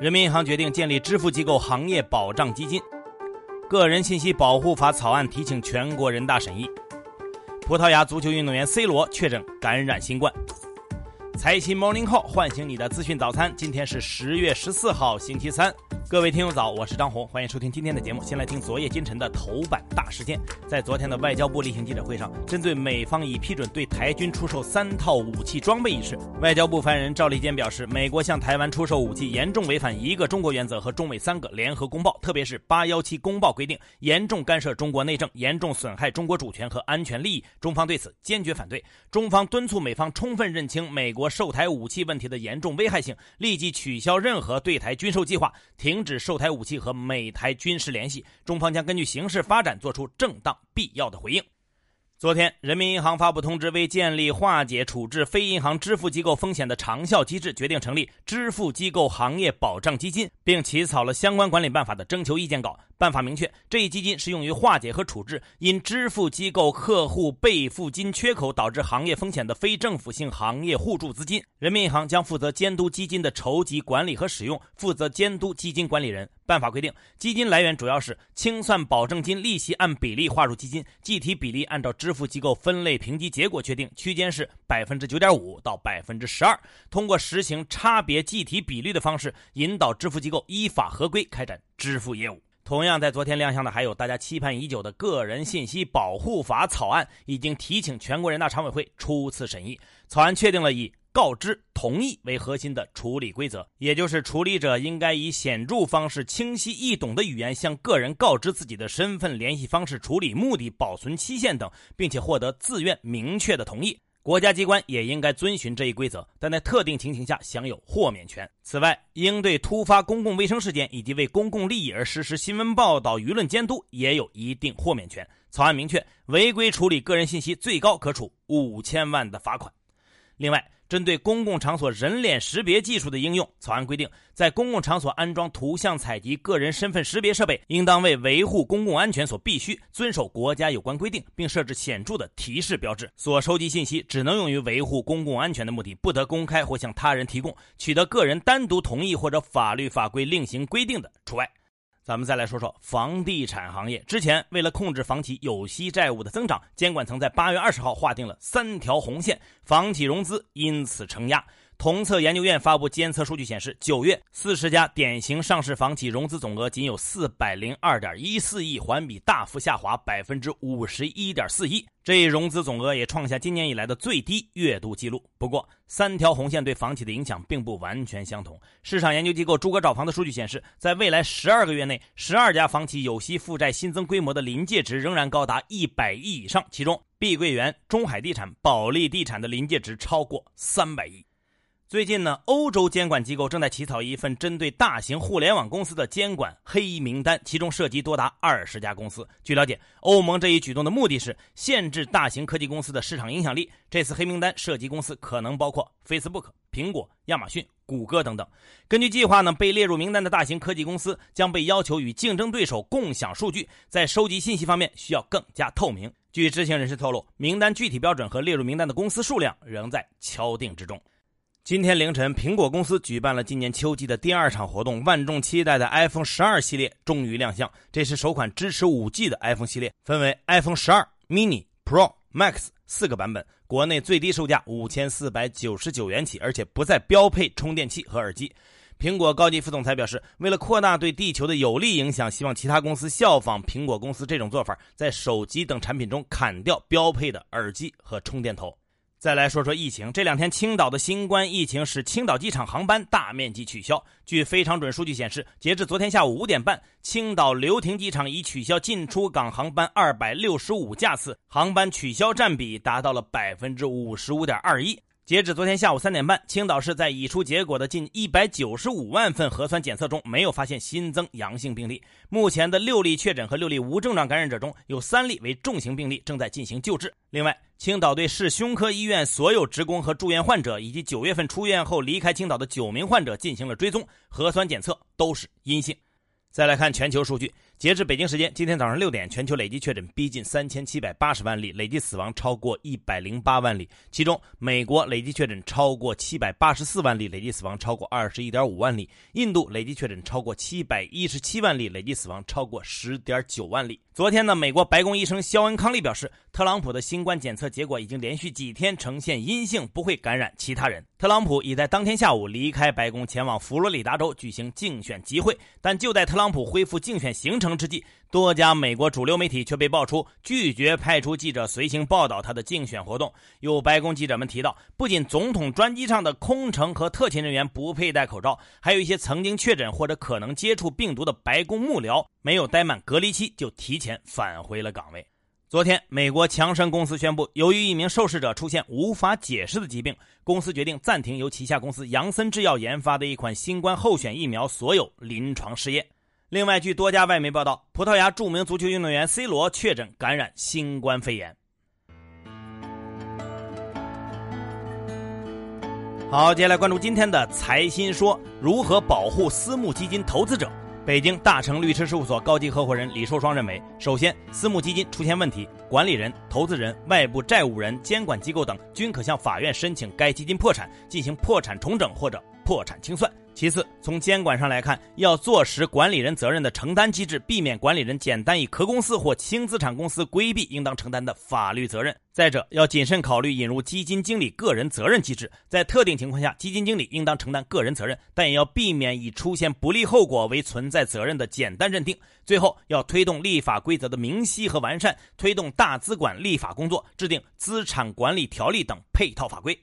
人民银行决定建立支付机构行业保障基金。个人信息保护法草案提请全国人大审议。葡萄牙足球运动员 C 罗确诊感染新冠。财新 Morning Call 唤醒你的资讯早餐。今天是十月十四号，星期三。各位听友早，我是张红，欢迎收听今天的节目。先来听昨夜今晨的头版大事件。在昨天的外交部例行记者会上，针对美方已批准对台军出售三套武器装备一事，外交部发言人赵立坚表示，美国向台湾出售武器严重违反一个中国原则和中美三个联合公报，特别是八幺七公报规定，严重干涉中国内政，严重损害中国主权和安全利益。中方对此坚决反对。中方敦促美方充分认清美国售台武器问题的严重危害性，立即取消任何对台军售计划，停。停止售台武器和美台军事联系，中方将根据形势发展作出正当必要的回应。昨天，人民银行发布通知，为建立化解处置非银行支付机构风险的长效机制，决定成立支付机构行业保障基金，并起草了相关管理办法的征求意见稿。办法明确，这一基金是用于化解和处置因支付机构客户备付金缺口导致行业风险的非政府性行业互助资金。人民银行将负责监督基金的筹集、管理和使用，负责监督基金管理人。办法规定，基金来源主要是清算保证金利息按比例划入基金，计提比例按照支支付机构分类评级结果确定，区间是百分之九点五到百分之十二。通过实行差别计提比率的方式，引导支付机构依法合规开展支付业务。同样，在昨天亮相的还有大家期盼已久的个人信息保护法草案，已经提请全国人大常委会初次审议。草案确定了以告知、同意为核心的处理规则，也就是处理者应该以显著方式、清晰易懂的语言向个人告知自己的身份、联系方式、处理目的、保存期限等，并且获得自愿明确的同意。国家机关也应该遵循这一规则，但在特定情形下享有豁免权。此外，应对突发公共卫生事件以及为公共利益而实施新闻报道、舆论监督也有一定豁免权。草案明确，违规处理个人信息，最高可处五千万的罚款。另外，针对公共场所人脸识别技术的应用，草案规定，在公共场所安装图像采集个人身份识别设备，应当为维护公共安全所必须，遵守国家有关规定，并设置显著的提示标志。所收集信息只能用于维护公共安全的目的，不得公开或向他人提供。取得个人单独同意或者法律法规另行规定的，除外。咱们再来说说房地产行业。之前为了控制房企有息债务的增长，监管层在八月二十号划定了三条红线，房企融资因此承压。同策研究院发布监测数据显示，九月四十家典型上市房企融资总额仅有四百零二点一四亿，环比大幅下滑百分之五十一点四一。这一融资总额也创下今年以来的最低月度记录。不过，三条红线对房企的影响并不完全相同。市场研究机构诸葛找房的数据显示，在未来十二个月内，十二家房企有息负债新增规模的临界值仍然高达一百亿以上，其中碧桂园、中海地产、保利地产的临界值超过三百亿。最近呢，欧洲监管机构正在起草一份针对大型互联网公司的监管黑名单，其中涉及多达二十家公司。据了解，欧盟这一举动的目的是限制大型科技公司的市场影响力。这次黑名单涉及公司可能包括 Facebook、苹果、亚马逊、谷歌等等。根据计划呢，被列入名单的大型科技公司将被要求与竞争对手共享数据，在收集信息方面需要更加透明。据知情人士透露，名单具体标准和列入名单的公司数量仍在敲定之中。今天凌晨，苹果公司举办了今年秋季的第二场活动，万众期待的 iPhone 十二系列终于亮相。这是首款支持 5G 的 iPhone 系列，分为 iPhone 十二、mini、Pro、Max 四个版本，国内最低售价五千四百九十九元起，而且不再标配充电器和耳机。苹果高级副总裁表示，为了扩大对地球的有利影响，希望其他公司效仿苹果公司这种做法，在手机等产品中砍掉标配的耳机和充电头。再来说说疫情，这两天青岛的新冠疫情使青岛机场航班大面积取消。据非常准数据显示，截至昨天下午五点半，青岛流亭机场已取消进出港航班二百六十五架次，航班取消占比达到了百分之五十五点二一。截止昨天下午三点半，青岛市在已出结果的近一百九十五万份核酸检测中，没有发现新增阳性病例。目前的六例确诊和六例无症状感染者中，有三例为重型病例，正在进行救治。另外，青岛对市胸科医院所有职工和住院患者，以及九月份出院后离开青岛的九名患者进行了追踪，核酸检测都是阴性。再来看全球数据，截至北京时间今天早上六点，全球累计确诊逼近三千七百八十万例，累计死亡超过一百零八万例。其中，美国累计确诊超过七百八十四万例，累计死亡超过二十一点五万例；印度累计确诊超过七百一十七万例，累计死亡超过十点九万例。昨天呢，美国白宫医生肖恩·康利表示，特朗普的新冠检测结果已经连续几天呈现阴性，不会感染其他人。特朗普已在当天下午离开白宫，前往佛罗里达州举行竞选集会，但就在特朗普恢复竞选行程之际，多家美国主流媒体却被爆出拒绝派出记者随行报道他的竞选活动。有白宫记者们提到，不仅总统专机上的空乘和特勤人员不佩戴口罩，还有一些曾经确诊或者可能接触病毒的白宫幕僚，没有待满隔离期就提前返回了岗位。昨天，美国强生公司宣布，由于一名受试者出现无法解释的疾病，公司决定暂停由旗下公司杨森制药研发的一款新冠候选疫苗所有临床试验。另外，据多家外媒报道，葡萄牙著名足球运动员 C 罗确诊感染新冠肺炎。好，接下来关注今天的财新说：如何保护私募基金投资者？北京大成律师事务所高级合伙人李寿双认为，首先，私募基金出现问题，管理人、投资人、外部债务人、监管机构等均可向法院申请该基金破产，进行破产重整或者破产清算。其次，从监管上来看，要坐实管理人责任的承担机制，避免管理人简单以壳公司或轻资产公司规避应当承担的法律责任。再者，要谨慎考虑引入基金经理个人责任机制，在特定情况下，基金经理应当承担个人责任，但也要避免以出现不利后果为存在责任的简单认定。最后，要推动立法规则的明晰和完善，推动大资管立法工作，制定资产管理条例等配套法规。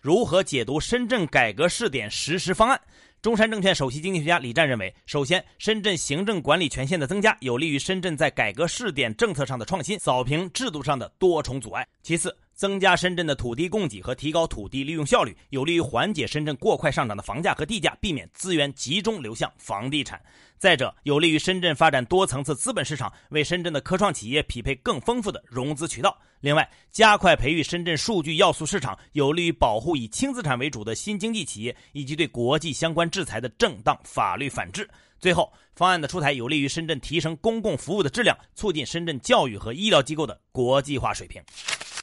如何解读深圳改革试点实施方案？中山证券首席经济学家李湛认为，首先，深圳行政管理权限的增加，有利于深圳在改革试点政策上的创新，扫平制度上的多重阻碍。其次，增加深圳的土地供给和提高土地利用效率，有利于缓解深圳过快上涨的房价和地价，避免资源集中流向房地产。再者，有利于深圳发展多层次资本市场，为深圳的科创企业匹配更丰富的融资渠道。另外，加快培育深圳数据要素市场，有利于保护以轻资产为主的新经济企业，以及对国际相关制裁的正当法律反制。最后，方案的出台有利于深圳提升公共服务的质量，促进深圳教育和医疗机构的国际化水平。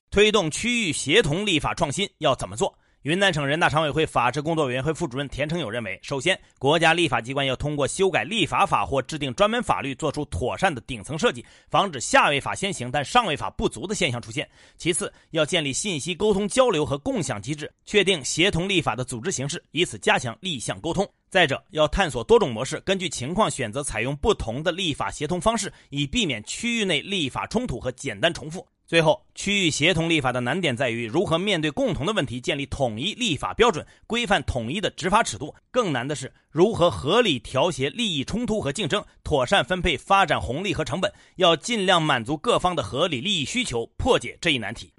推动区域协同立法创新要怎么做？云南省人大常委会法制工作委员会副主任田成友认为，首先，国家立法机关要通过修改立法法或制定专门法律，做出妥善的顶层设计，防止下位法先行但上位法不足的现象出现。其次，要建立信息沟通交流和共享机制，确定协同立法的组织形式，以此加强立项沟通。再者，要探索多种模式，根据情况选择采用不同的立法协同方式，以避免区域内立法冲突和简单重复。最后，区域协同立法的难点在于如何面对共同的问题建立统一立法标准，规范统一的执法尺度。更难的是如何合理调协利益冲突和竞争，妥善分配发展红利和成本。要尽量满足各方的合理利益需求，破解这一难题。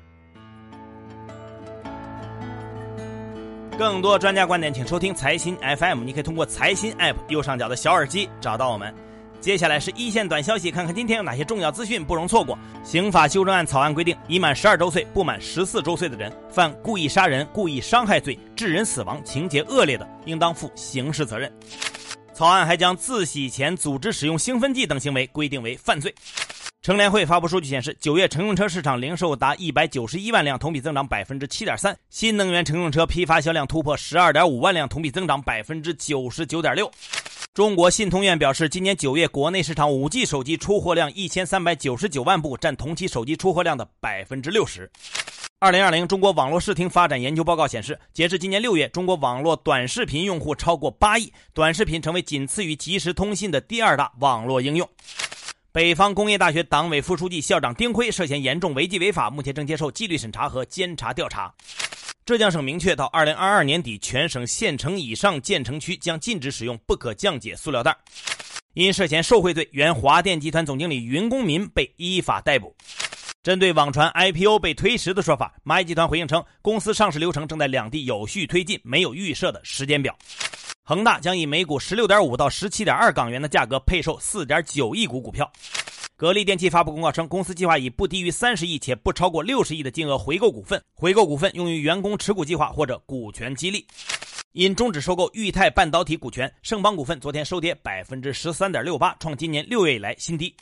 更多专家观点，请收听财新 FM。你可以通过财新 App 右上角的小耳机找到我们。接下来是一线短消息，看看今天有哪些重要资讯不容错过。刑法修正案草案规定，已满十二周岁不满十四周岁的人，犯故意杀人、故意伤害罪，致人死亡，情节恶劣的，应当负刑事责任。草案还将自洗钱、组织使用兴奋剂等行为规定为犯罪。乘联会发布数据显示，九月乘用车市场零售达一百九十一万辆，同比增长百分之七点三；新能源乘用车批发销量突破十二点五万辆，同比增长百分之九十九点六。中国信通院表示，今年九月国内市场 5G 手机出货量一千三百九十九万部，占同期手机出货量的百分之六十。二零二零中国网络视听发展研究报告显示，截至今年六月，中国网络短视频用户超过八亿，短视频成为仅次于即时通信的第二大网络应用。北方工业大学党委副书记、校长丁辉涉嫌严重违纪违法，目前正接受纪律审查和监察调查。浙江省明确，到二零二二年底，全省县城以上建成区将禁止使用不可降解塑料袋。因涉嫌受贿罪，原华电集团总经理云公民被依法逮捕。针对网传 IPO 被推迟的说法，蚂蚁集团回应称，公司上市流程正在两地有序推进，没有预设的时间表。恒大将以每股十六点五到十七点二港元的价格配售四点九亿股股票。格力电器发布公告称，公司计划以不低于三十亿且不超过六十亿的金额回购股份，回购股份用于员工持股计划或者股权激励。因终止收购裕泰半导体股权，盛邦股份昨天收跌百分之十三点六八，创今年六月以来新低。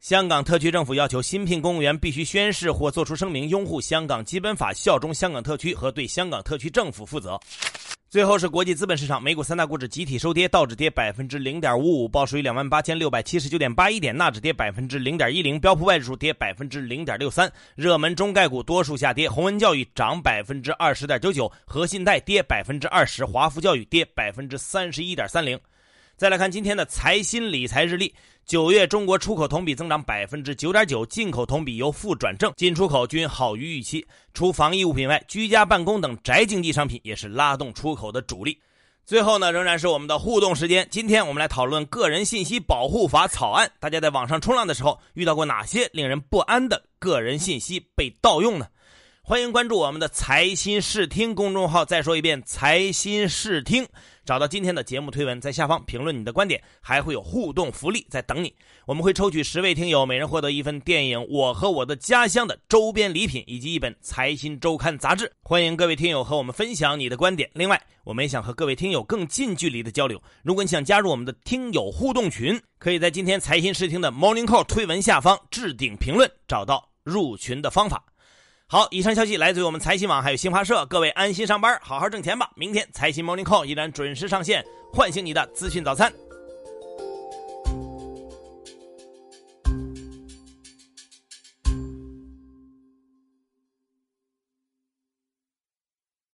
香港特区政府要求新聘公务员必须宣誓或作出声明，拥护香港基本法、效忠香港特区和对香港特区政府负责。最后是国际资本市场，美股三大股指集体收跌，道指跌百分之零点五五，报收于两万八千六百七十九点八一点；纳指跌百分之零点一零，标普外指数跌百分之零点六三。热门中概股多数下跌，鸿文教育涨百分之二十点九九，和信贷跌百分之二十，华福教育跌百分之三十一点三零。再来看今天的财新理财日历。九月中国出口同比增长百分之九点九，进口同比由负转正，进出口均好于预期。除防疫物品外，居家办公等宅经济商品也是拉动出口的主力。最后呢，仍然是我们的互动时间。今天我们来讨论《个人信息保护法》草案。大家在网上冲浪的时候，遇到过哪些令人不安的个人信息被盗用呢？欢迎关注我们的财新视听公众号。再说一遍，财新视听。找到今天的节目推文，在下方评论你的观点，还会有互动福利在等你。我们会抽取十位听友，每人获得一份电影《我和我的家乡》的周边礼品，以及一本《财新周刊》杂志。欢迎各位听友和我们分享你的观点。另外，我们也想和各位听友更近距离的交流。如果你想加入我们的听友互动群，可以在今天财新视听的 Morning Call 推文下方置顶评论，找到入群的方法。好，以上消息来自于我们财新网，还有新华社。各位安心上班，好好挣钱吧。明天财新 Morning Call 依然准时上线，唤醒你的资讯早餐。